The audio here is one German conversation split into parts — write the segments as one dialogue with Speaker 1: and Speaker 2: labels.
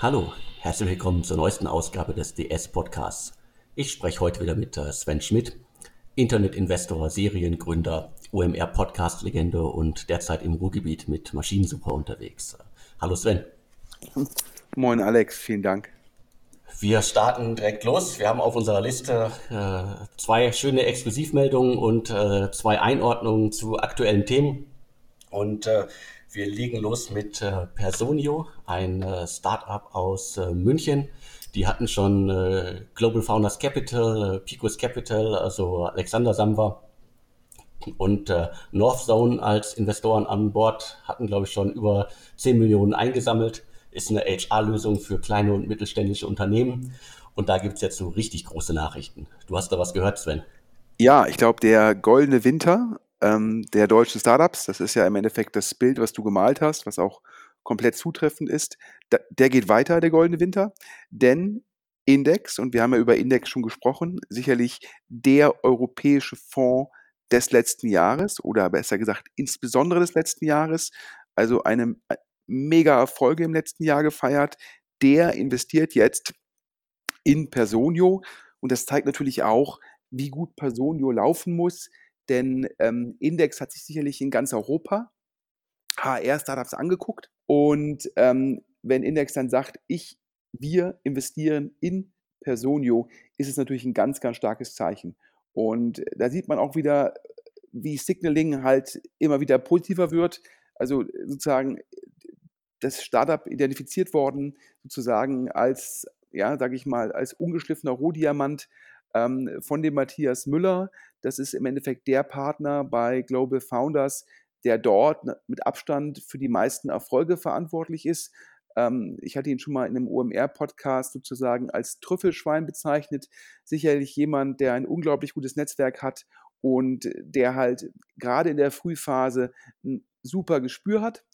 Speaker 1: Hallo, herzlich willkommen zur neuesten Ausgabe des DS Podcasts. Ich spreche heute wieder mit äh, Sven Schmidt, Internetinvestor, Seriengründer, OMR Podcast Legende und derzeit im Ruhrgebiet mit Maschinensuper unterwegs. Hallo Sven.
Speaker 2: Moin Alex, vielen Dank.
Speaker 1: Wir starten direkt los. Wir haben auf unserer Liste äh, zwei schöne Exklusivmeldungen und äh, zwei Einordnungen zu aktuellen Themen. Und äh, wir legen los mit äh, Personio, ein äh, Startup aus äh, München. Die hatten schon äh, Global Founders Capital, äh, Picos Capital, also Alexander Samwer und äh, Northzone als Investoren an Bord, hatten, glaube ich, schon über 10 Millionen eingesammelt. Ist eine HR-Lösung für kleine und mittelständische Unternehmen. Und da gibt es jetzt so richtig große Nachrichten. Du hast da was gehört, Sven?
Speaker 2: Ja, ich glaube, der goldene Winter ähm, der deutschen Startups. Das ist ja im Endeffekt das Bild, was du gemalt hast, was auch komplett zutreffend ist. Da, der geht weiter, der goldene Winter, denn Index, und wir haben ja über Index schon gesprochen, sicherlich der europäische Fonds des letzten Jahres oder besser gesagt insbesondere des letzten Jahres, also eine äh, mega Erfolge im letzten Jahr gefeiert, der investiert jetzt in Personio und das zeigt natürlich auch, wie gut Personio laufen muss, denn ähm, Index hat sich sicherlich in ganz Europa HR-Startups angeguckt. Und ähm, wenn Index dann sagt, ich, wir investieren in Personio, ist es natürlich ein ganz, ganz starkes Zeichen. Und da sieht man auch wieder, wie Signaling halt immer wieder positiver wird. Also sozusagen das Startup identifiziert worden, sozusagen als, ja, sage ich mal, als ungeschliffener Rohdiamant ähm, von dem Matthias Müller. Das ist im Endeffekt der Partner bei Global Founders, der dort mit Abstand für die meisten Erfolge verantwortlich ist. Ähm, ich hatte ihn schon mal in einem OMR-Podcast sozusagen als Trüffelschwein bezeichnet. Sicherlich jemand, der ein unglaublich gutes Netzwerk hat und der halt gerade in der Frühphase ein super Gespür hat.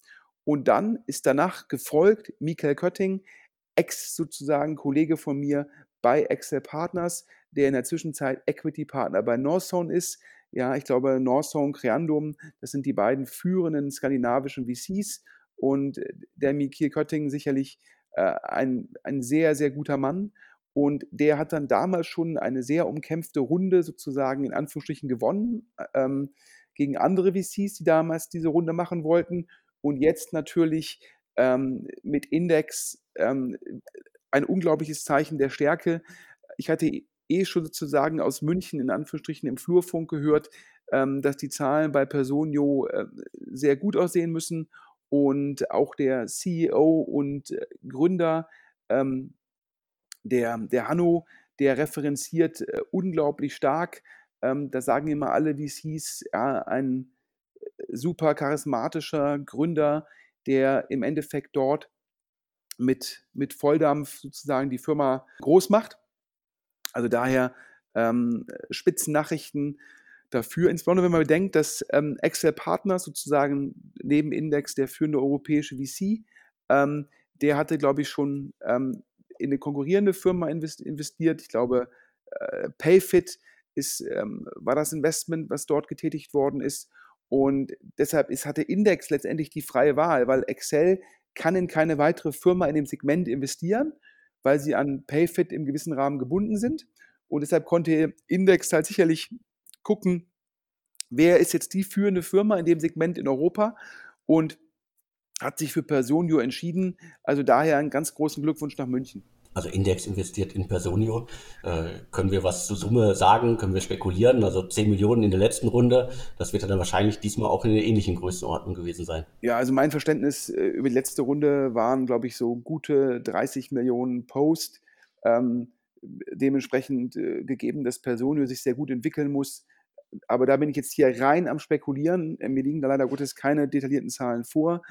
Speaker 2: Und dann ist danach gefolgt Michael Kötting, Ex sozusagen Kollege von mir bei Excel Partners, der in der Zwischenzeit Equity Partner bei Northzone ist. Ja, ich glaube, Northzone, Creandum, das sind die beiden führenden skandinavischen VCs und äh, der Mikil Kötting sicherlich äh, ein, ein sehr, sehr guter Mann. Und der hat dann damals schon eine sehr umkämpfte Runde sozusagen in Anführungsstrichen gewonnen ähm, gegen andere VCs, die damals diese Runde machen wollten. Und jetzt natürlich ähm, mit Index ähm, ein unglaubliches Zeichen der Stärke. Ich hatte eh schon sozusagen aus München in Anführungsstrichen im Flurfunk gehört, ähm, dass die Zahlen bei Personio äh, sehr gut aussehen müssen und auch der CEO und äh, Gründer, ähm, der, der Hanno, der referenziert äh, unglaublich stark. Ähm, da sagen immer alle wie es hieß, ja, ein äh, super charismatischer Gründer, der im Endeffekt dort mit, mit Volldampf sozusagen die Firma groß macht. Also daher ähm, Spitzennachrichten dafür, insbesondere wenn man bedenkt, dass ähm, Excel Partners sozusagen neben Index der führende europäische VC, ähm, der hatte, glaube ich, schon ähm, in eine konkurrierende Firma investiert. Ich glaube, äh, Payfit ist, ähm, war das Investment, was dort getätigt worden ist. Und deshalb ist, hatte Index letztendlich die freie Wahl, weil Excel kann in keine weitere Firma in dem Segment investieren, weil sie an Payfit im gewissen Rahmen gebunden sind. Und deshalb konnte Index halt sicherlich gucken, wer ist jetzt die führende Firma in dem Segment in Europa und hat sich für Personio entschieden. Also daher einen ganz großen Glückwunsch nach München
Speaker 1: also Index investiert in Personio. Äh, können wir was zur Summe sagen? Können wir spekulieren? Also 10 Millionen in der letzten Runde. Das wird dann wahrscheinlich diesmal auch in einer ähnlichen Größenordnung gewesen sein.
Speaker 2: Ja, also mein Verständnis äh, über die letzte Runde waren, glaube ich, so gute 30 Millionen Post. Ähm, dementsprechend äh, gegeben, dass Personio sich sehr gut entwickeln muss. Aber da bin ich jetzt hier rein am Spekulieren. Mir liegen da leider Gottes keine detaillierten Zahlen vor.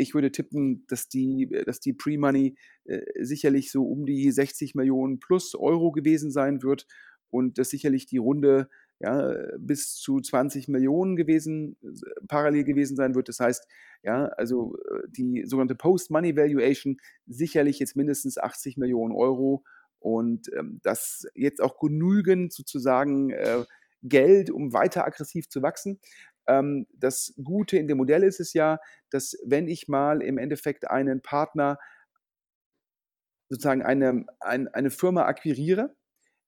Speaker 2: Ich würde tippen, dass die, dass die Pre-Money äh, sicherlich so um die 60 Millionen plus Euro gewesen sein wird und dass sicherlich die Runde ja, bis zu 20 Millionen gewesen, parallel gewesen sein wird. Das heißt, ja, also äh, die sogenannte Post-Money-Valuation sicherlich jetzt mindestens 80 Millionen Euro und ähm, das jetzt auch genügend sozusagen äh, Geld, um weiter aggressiv zu wachsen. Ähm, das Gute in dem Modell ist es ja, dass wenn ich mal im Endeffekt einen Partner sozusagen eine, eine, eine Firma akquiriere,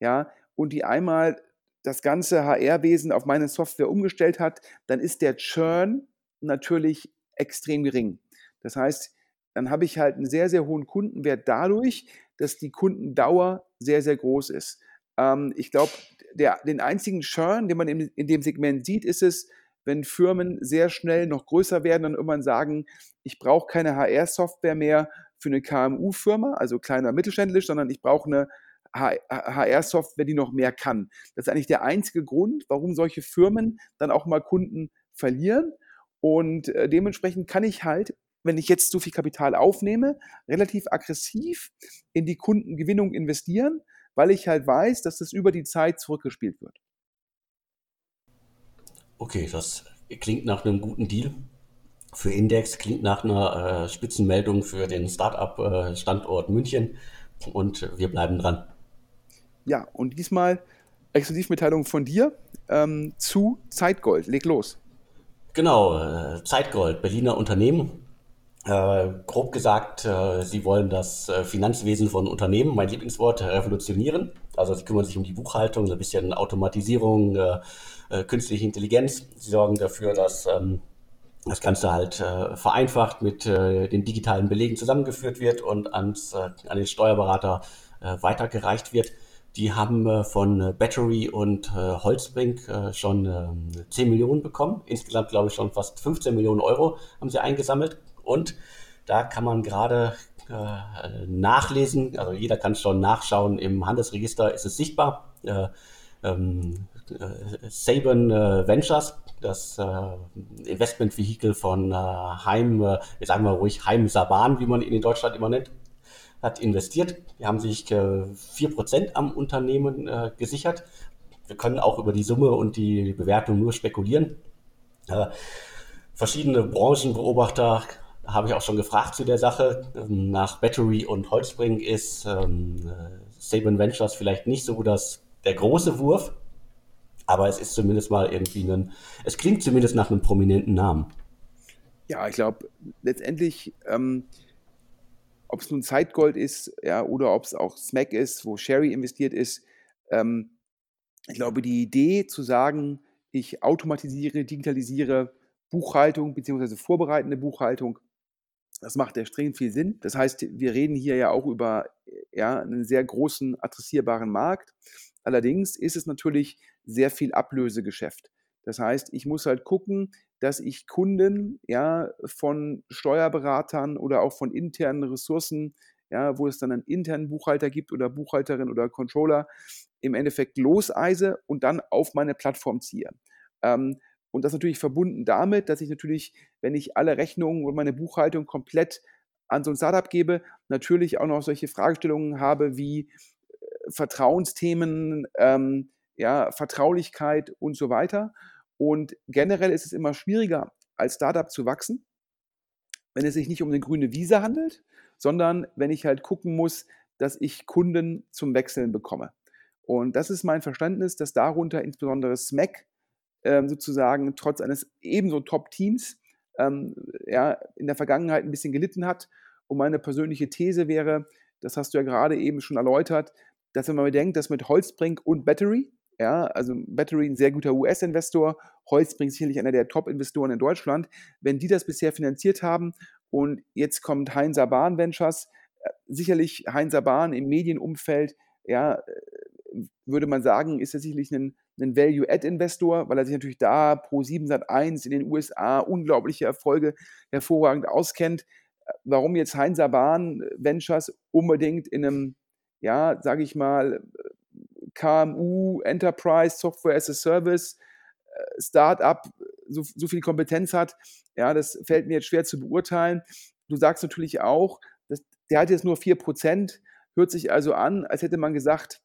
Speaker 2: ja, und die einmal das ganze HR-Wesen auf meine Software umgestellt hat, dann ist der Churn natürlich extrem gering. Das heißt, dann habe ich halt einen sehr, sehr hohen Kundenwert dadurch, dass die Kundendauer sehr, sehr groß ist. Ähm, ich glaube, den einzigen Churn, den man in, in dem Segment sieht, ist es, wenn Firmen sehr schnell noch größer werden und irgendwann sagen, ich brauche keine HR-Software mehr für eine KMU-Firma, also kleiner mittelständlich, sondern ich brauche eine HR-Software, die noch mehr kann. Das ist eigentlich der einzige Grund, warum solche Firmen dann auch mal Kunden verlieren. Und äh, dementsprechend kann ich halt, wenn ich jetzt so viel Kapital aufnehme, relativ aggressiv in die Kundengewinnung investieren, weil ich halt weiß, dass das über die Zeit zurückgespielt wird.
Speaker 1: Okay, das klingt nach einem guten Deal für Index, klingt nach einer äh, Spitzenmeldung für den Startup-Standort äh, München und wir bleiben dran.
Speaker 2: Ja, und diesmal Exklusivmitteilung von dir ähm, zu Zeitgold. Leg los.
Speaker 1: Genau, äh, Zeitgold, Berliner Unternehmen. Äh, grob gesagt, äh, sie wollen das äh, Finanzwesen von Unternehmen, mein Lieblingswort, revolutionieren. Also sie kümmern sich um die Buchhaltung, so ein bisschen Automatisierung, äh, äh, künstliche Intelligenz. Sie sorgen dafür, dass ähm, das Ganze halt äh, vereinfacht mit äh, den digitalen Belegen zusammengeführt wird und ans, äh, an den Steuerberater äh, weitergereicht wird. Die haben äh, von Battery und äh, Holzbrink äh, schon äh, 10 Millionen bekommen. Insgesamt glaube ich schon fast 15 Millionen Euro haben sie eingesammelt. Und da kann man gerade äh, nachlesen, also jeder kann schon nachschauen, im Handelsregister ist es sichtbar. Äh, ähm, äh, Saban äh, Ventures, das äh, Investmentvehikel von Heim, äh, sagen wir ruhig Heim Saban, wie man ihn in Deutschland immer nennt, hat investiert. Wir haben sich äh, 4% am Unternehmen gesichert. Wir können auch über die Summe und die Bewertung nur spekulieren. Verschiedene Branchenbeobachter habe ich auch schon gefragt zu der Sache. Ähm, nach Battery und Holzbring ist ähm, äh, Saban Ventures vielleicht nicht so das, der große Wurf, aber es ist zumindest mal irgendwie ein, es klingt zumindest nach einem prominenten Namen.
Speaker 2: Ja, ich glaube, letztendlich ähm, ob es nun Zeitgold ist, ja, oder ob es auch Smack ist, wo Sherry investiert ist. Ähm, ich glaube, die Idee zu sagen, ich automatisiere, digitalisiere Buchhaltung beziehungsweise vorbereitende Buchhaltung, das macht extrem viel Sinn. Das heißt, wir reden hier ja auch über ja, einen sehr großen adressierbaren Markt. Allerdings ist es natürlich sehr viel Ablösegeschäft. Das heißt, ich muss halt gucken, dass ich Kunden ja von Steuerberatern oder auch von internen Ressourcen, ja, wo es dann einen internen Buchhalter gibt oder Buchhalterin oder Controller, im Endeffekt loseise und dann auf meine Plattform ziehe. Ähm, und das natürlich verbunden damit, dass ich natürlich, wenn ich alle Rechnungen und meine Buchhaltung komplett an so ein Startup gebe, natürlich auch noch solche Fragestellungen habe wie äh, Vertrauensthemen, ähm, ja, Vertraulichkeit und so weiter. Und generell ist es immer schwieriger, als Startup zu wachsen, wenn es sich nicht um eine grüne Wiese handelt, sondern wenn ich halt gucken muss, dass ich Kunden zum Wechseln bekomme. Und das ist mein Verständnis, dass darunter insbesondere SMAC ähm, sozusagen trotz eines ebenso Top-Teams ähm, ja, in der Vergangenheit ein bisschen gelitten hat. Und meine persönliche These wäre, das hast du ja gerade eben schon erläutert, dass wenn man bedenkt, dass mit Holzbrink und Battery, ja, also Battery ein sehr guter US-Investor, Holzbrink sicherlich einer der Top-Investoren in Deutschland. Wenn die das bisher finanziert haben und jetzt kommt Heinzer Bahn Ventures, äh, sicherlich Heinzer Bahn im Medienumfeld, ja, äh, würde man sagen, ist er sicherlich ein, ein Value-Add-Investor, weil er sich natürlich da pro 7 Sat 1 in den USA unglaubliche Erfolge hervorragend auskennt. Warum jetzt Heinzer Bahn Ventures unbedingt in einem, ja, sage ich mal, KMU, Enterprise, Software as a Service, äh, Startup so, so viel Kompetenz hat, ja, das fällt mir jetzt schwer zu beurteilen. Du sagst natürlich auch, dass, der hat jetzt nur 4%, hört sich also an, als hätte man gesagt,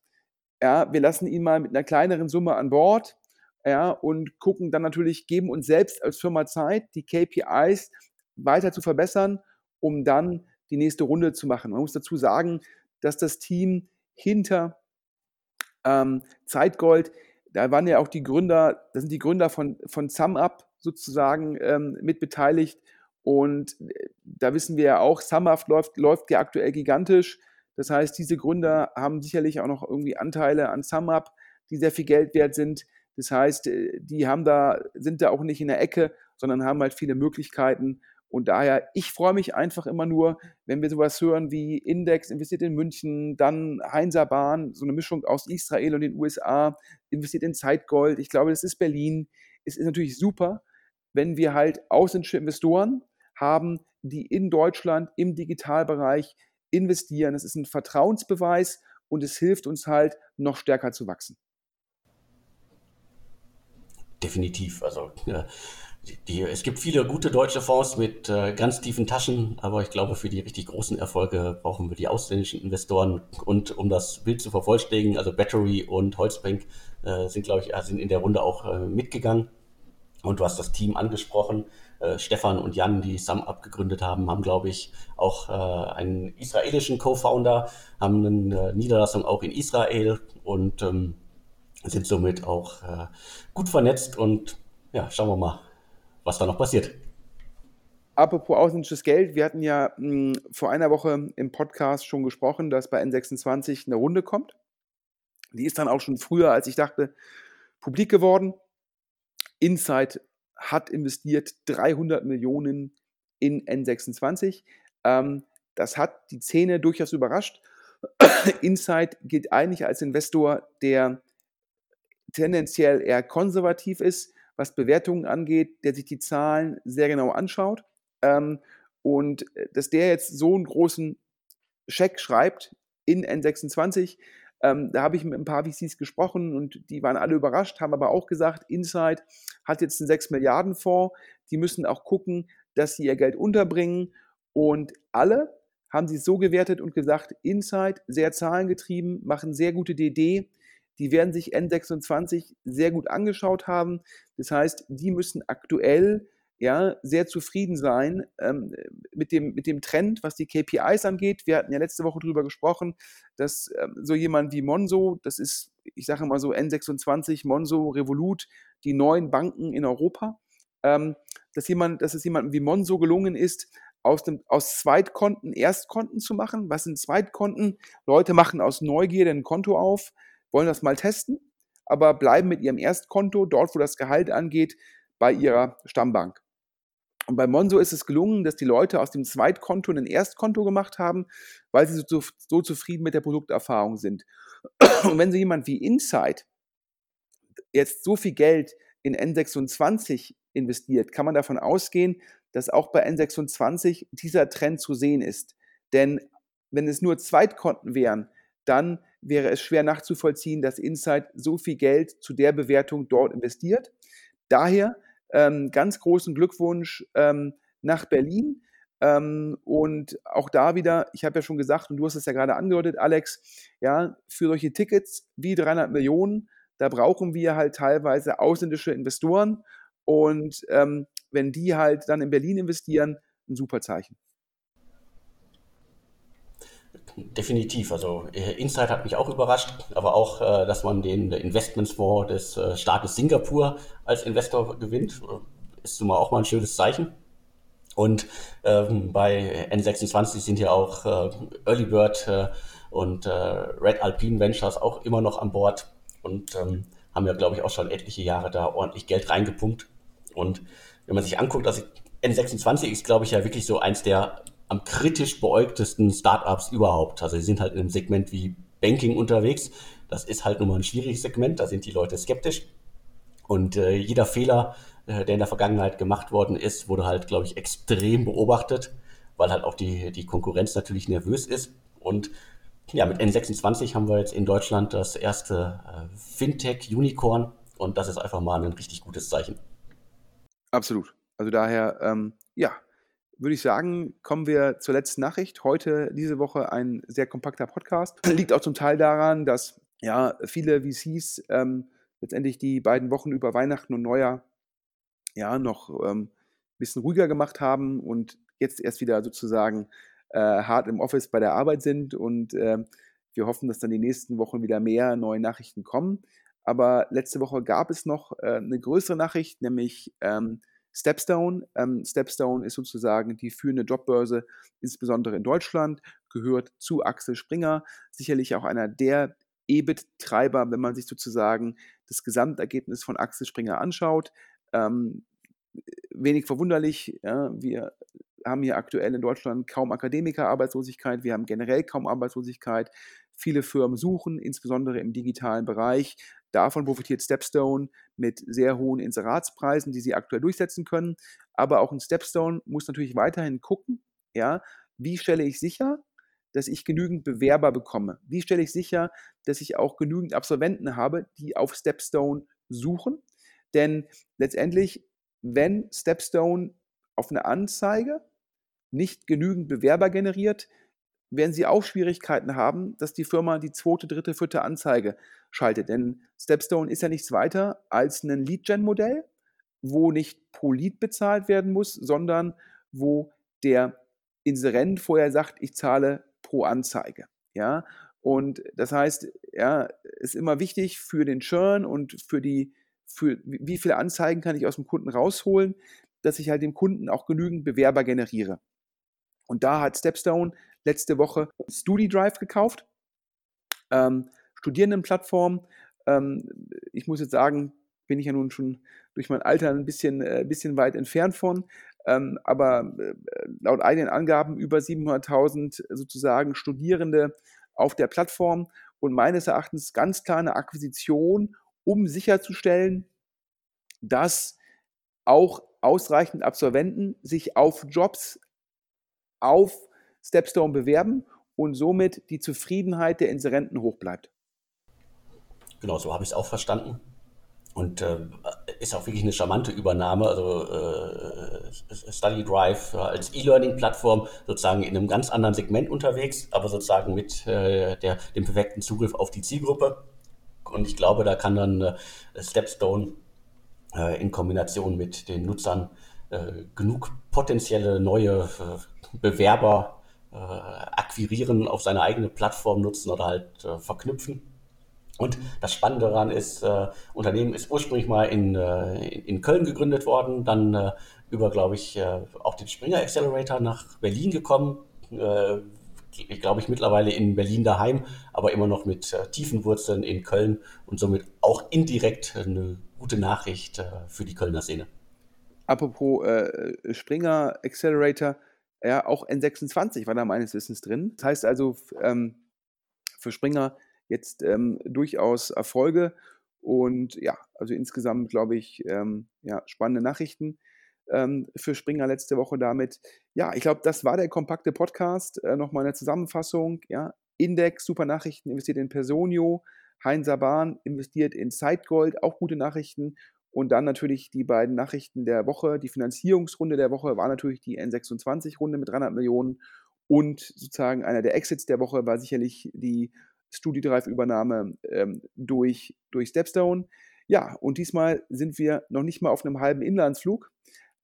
Speaker 2: ja, wir lassen ihn mal mit einer kleineren Summe an Bord, ja, und gucken dann natürlich, geben uns selbst als Firma Zeit, die KPIs weiter zu verbessern, um dann die nächste Runde zu machen. Man muss dazu sagen, dass das Team hinter ähm, Zeitgold, da waren ja auch die Gründer, da sind die Gründer von, von SumUp sozusagen ähm, mit beteiligt. Und äh, da wissen wir ja auch, SumUp läuft, läuft ja aktuell gigantisch. Das heißt, diese Gründer haben sicherlich auch noch irgendwie Anteile an SumUp, die sehr viel Geld wert sind. Das heißt, äh, die haben da, sind da auch nicht in der Ecke, sondern haben halt viele Möglichkeiten. Und daher, ich freue mich einfach immer nur, wenn wir sowas hören wie Index investiert in München, dann Heinzer Bahn, so eine Mischung aus Israel und den USA, investiert in Zeitgold. Ich glaube, das ist Berlin. Es ist natürlich super, wenn wir halt ausländische Investoren haben, die in Deutschland im Digitalbereich investieren. Das ist ein Vertrauensbeweis und es hilft uns halt, noch stärker zu wachsen.
Speaker 1: Definitiv. Also ja, die, es gibt viele gute deutsche Fonds mit äh, ganz tiefen Taschen, aber ich glaube, für die richtig großen Erfolge brauchen wir die ausländischen Investoren. Und um das Bild zu vervollständigen, also Battery und Holzbank äh, sind, glaube ich, sind in der Runde auch äh, mitgegangen. Und du hast das Team angesprochen. Äh, Stefan und Jan, die SumUp gegründet haben, haben, glaube ich, auch äh, einen israelischen Co-Founder, haben eine Niederlassung auch in Israel und ähm, sind somit auch äh, gut vernetzt. Und ja, schauen wir mal, was da noch passiert.
Speaker 2: Apropos ausländisches Geld, wir hatten ja mh, hm, vor einer Woche im Podcast schon gesprochen, dass bei N26 eine Runde kommt. Die ist dann auch schon früher, als ich dachte, publik geworden. Insight hat investiert 300 Millionen in N26. Ähm, das hat die Szene durchaus überrascht. Insight gilt eigentlich als Investor, der tendenziell eher konservativ ist, was Bewertungen angeht, der sich die Zahlen sehr genau anschaut. Ähm, und äh, dass der jetzt so einen großen Scheck schreibt in N26, ähm, da habe ich mit ein paar VCs gesprochen und die waren alle überrascht, haben aber auch gesagt, Insight hat jetzt einen 6 Milliarden Fonds, die müssen auch gucken, dass sie ihr Geld unterbringen. Und alle haben sie so gewertet und gesagt, Insight, sehr zahlengetrieben, machen sehr gute DD, die werden sich N26 sehr gut angeschaut haben. Das heißt, die müssen aktuell ja, sehr zufrieden sein ähm, mit, dem, mit dem Trend, was die KPIs angeht. Wir hatten ja letzte Woche darüber gesprochen, dass ähm, so jemand wie Monzo, das ist, ich sage mal so N26, Monzo, Revolut, die neuen Banken in Europa, ähm, dass, jemand, dass es jemandem wie Monzo gelungen ist, aus, dem, aus Zweitkonten Erstkonten zu machen. Was sind Zweitkonten? Leute machen aus Neugierde ein Konto auf, wollen das mal testen, aber bleiben mit ihrem Erstkonto, dort wo das Gehalt angeht, bei ihrer Stammbank. Und bei Monzo ist es gelungen, dass die Leute aus dem Zweitkonto ein Erstkonto gemacht haben, weil sie so, so zufrieden mit der Produkterfahrung sind. Und wenn so jemand wie Insight jetzt so viel Geld in N26 investiert, kann man davon ausgehen, dass auch bei N26 dieser Trend zu sehen ist. Denn wenn es nur Zweitkonten wären, dann wäre es schwer nachzuvollziehen, dass Insight so viel Geld zu der Bewertung dort investiert. Daher ähm, ganz großen Glückwunsch ähm, nach Berlin. Ähm, und auch da wieder, ich habe ja schon gesagt, und du hast es ja gerade angedeutet, Alex, ja, für solche Tickets wie 300 Millionen, da brauchen wir halt teilweise ausländische Investoren. Und ähm, wenn die halt dann in Berlin investieren, ein super Zeichen.
Speaker 1: Definitiv. Also äh, Insight hat mich auch überrascht, aber auch, äh, dass man den Investmentsfonds des äh, Staates Singapur als Investor gewinnt, ist nun auch mal ein schönes Zeichen. Und ähm, bei N26 sind ja auch äh, Early Bird äh, und äh, Red Alpine Ventures auch immer noch an Bord und ähm, haben ja, glaube ich, auch schon etliche Jahre da ordentlich Geld reingepumpt. Und wenn man sich anguckt, also N26 ist, glaube ich, ja wirklich so eins der am kritisch beäugtesten Startups überhaupt. Also sie sind halt in einem Segment wie Banking unterwegs. Das ist halt nun mal ein schwieriges Segment, da sind die Leute skeptisch. Und äh, jeder Fehler, äh, der in der Vergangenheit gemacht worden ist, wurde halt, glaube ich, extrem beobachtet, weil halt auch die, die Konkurrenz natürlich nervös ist. Und ja, mit N26 haben wir jetzt in Deutschland das erste äh, Fintech-Unicorn und das ist einfach mal ein richtig gutes Zeichen.
Speaker 2: Absolut. Also daher, ähm, ja, würde ich sagen, kommen wir zur letzten Nachricht. Heute, diese Woche, ein sehr kompakter Podcast. Liegt auch zum Teil daran, dass ja viele VCs ähm, letztendlich die beiden Wochen über Weihnachten und Neujahr ja noch ähm, ein bisschen ruhiger gemacht haben und jetzt erst wieder sozusagen äh, hart im Office bei der Arbeit sind und äh, wir hoffen, dass dann die nächsten Wochen wieder mehr neue Nachrichten kommen. Aber letzte Woche gab es noch äh, eine größere Nachricht, nämlich ähm, Stepstone. Ähm, Stepstone ist sozusagen die führende Jobbörse, insbesondere in Deutschland, gehört zu Axel Springer, sicherlich auch einer der EBIT-Treiber, wenn man sich sozusagen das Gesamtergebnis von Axel Springer anschaut. Ähm, wenig verwunderlich, ja, wir haben hier aktuell in Deutschland kaum Akademikerarbeitslosigkeit, wir haben generell kaum Arbeitslosigkeit. Viele Firmen suchen, insbesondere im digitalen Bereich. Davon profitiert Stepstone mit sehr hohen Inseratspreisen, die sie aktuell durchsetzen können. Aber auch ein Stepstone muss natürlich weiterhin gucken, ja, wie stelle ich sicher, dass ich genügend Bewerber bekomme? Wie stelle ich sicher, dass ich auch genügend Absolventen habe, die auf Stepstone suchen? Denn letztendlich, wenn Stepstone auf eine Anzeige nicht genügend Bewerber generiert, werden sie auch Schwierigkeiten haben, dass die Firma die zweite, dritte, vierte Anzeige schaltet. Denn Stepstone ist ja nichts weiter als ein Lead-Gen-Modell, wo nicht pro Lead bezahlt werden muss, sondern wo der Inserent vorher sagt, ich zahle pro Anzeige. Ja, und das heißt, ja, ist immer wichtig für den Churn und für die, für wie viele Anzeigen kann ich aus dem Kunden rausholen, dass ich halt dem Kunden auch genügend Bewerber generiere. Und da hat Stepstone letzte Woche StudiDrive gekauft, ähm, Studierendenplattform. Ähm, ich muss jetzt sagen, bin ich ja nun schon durch mein Alter ein bisschen, äh, bisschen weit entfernt von. Ähm, aber äh, laut eigenen Angaben über 700.000 sozusagen Studierende auf der Plattform und meines Erachtens ganz klar eine Akquisition, um sicherzustellen, dass auch ausreichend Absolventen sich auf Jobs auf Stepstone bewerben und somit die Zufriedenheit der Inserenten hoch bleibt.
Speaker 1: Genau, so habe ich es auch verstanden. Und äh, ist auch wirklich eine charmante Übernahme. Also äh, Study Drive als E-Learning-Plattform sozusagen in einem ganz anderen Segment unterwegs, aber sozusagen mit äh, der, dem perfekten Zugriff auf die Zielgruppe. Und ich glaube, da kann dann äh, Stepstone äh, in Kombination mit den Nutzern äh, genug potenzielle neue Bewerber äh, akquirieren, auf seine eigene Plattform nutzen oder halt äh, verknüpfen. Und das Spannende daran ist, äh, Unternehmen ist ursprünglich mal in, äh, in Köln gegründet worden, dann äh, über, glaube ich, äh, auch den Springer Accelerator nach Berlin gekommen. Äh, glaube ich mittlerweile in Berlin daheim, aber immer noch mit äh, tiefen Wurzeln in Köln und somit auch indirekt eine gute Nachricht für die Kölner Szene.
Speaker 2: Apropos Springer Accelerator, ja, auch N26 war da meines Wissens drin. Das heißt also, ähm, für Springer jetzt ähm, durchaus Erfolge. Und ja, also insgesamt glaube ich, ähm, ja, spannende Nachrichten ähm, für Springer letzte Woche damit. Ja, ich glaube, das war der kompakte Podcast. Äh, Nochmal eine Zusammenfassung. Ja, Index, super Nachrichten, investiert in Personio. Heinz Bahn investiert in Sidegold, auch gute Nachrichten. Und dann natürlich die beiden Nachrichten der Woche. Die Finanzierungsrunde der Woche war natürlich die N26-Runde mit 300 Millionen. Und sozusagen einer der Exits der Woche war sicherlich die StudiDrive-Übernahme ähm, durch, durch Stepstone. Ja, und diesmal sind wir noch nicht mal auf einem halben Inlandsflug.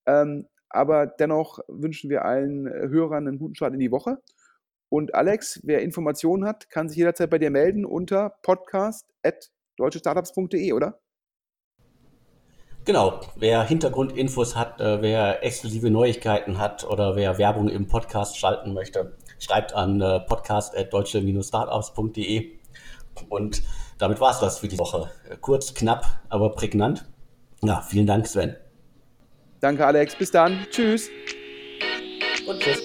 Speaker 2: Ähm, aber dennoch wünschen wir allen äh, Hörern einen guten Start in die Woche. Und Alex, wer Informationen hat, kann sich jederzeit bei dir melden unter podcast.deutschestartups.de, oder?
Speaker 1: Genau, wer Hintergrundinfos hat, äh, wer exklusive Neuigkeiten hat oder wer Werbung im Podcast schalten möchte, schreibt an äh, podcast.deutsche-startups.de. Und damit war es das für die Woche. Kurz, knapp, aber prägnant. Ja, vielen Dank, Sven.
Speaker 2: Danke, Alex. Bis dann. Tschüss. Und tschüss.